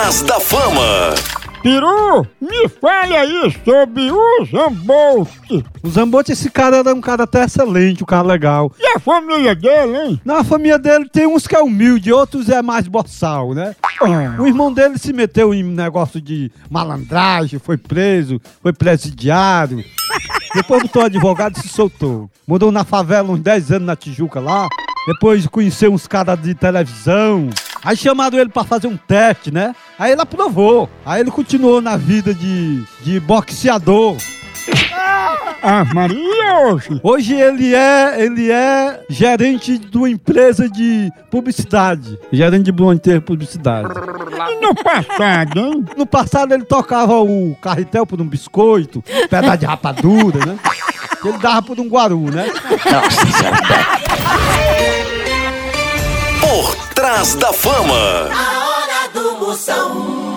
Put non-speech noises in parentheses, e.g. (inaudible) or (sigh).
Da Fama. Peru, me fale aí sobre o Zambolt. O Zambotti, esse cara era um cara até excelente, um cara legal. E a família dele, hein? Na família dele tem uns que é humilde, outros é mais boçal, né? O irmão dele se meteu em negócio de malandragem, foi preso, foi presidiário. (laughs) Depois botou advogado e se soltou. Morou na favela uns 10 anos na Tijuca lá. Depois conheceu uns caras de televisão. Aí chamaram ele pra fazer um teste, né? Aí ele aprovou. Aí ele continuou na vida de, de boxeador. Ah, Maria, hoje. Hoje ele é, ele é gerente de uma empresa de publicidade. Gerente de Blanter Publicidade. E no passado, hein? No passado ele tocava o carretel por um biscoito, pedaço de rapadura, né? Ele dava por um guaru, né? Por Trás da Fama. A hora do Moção.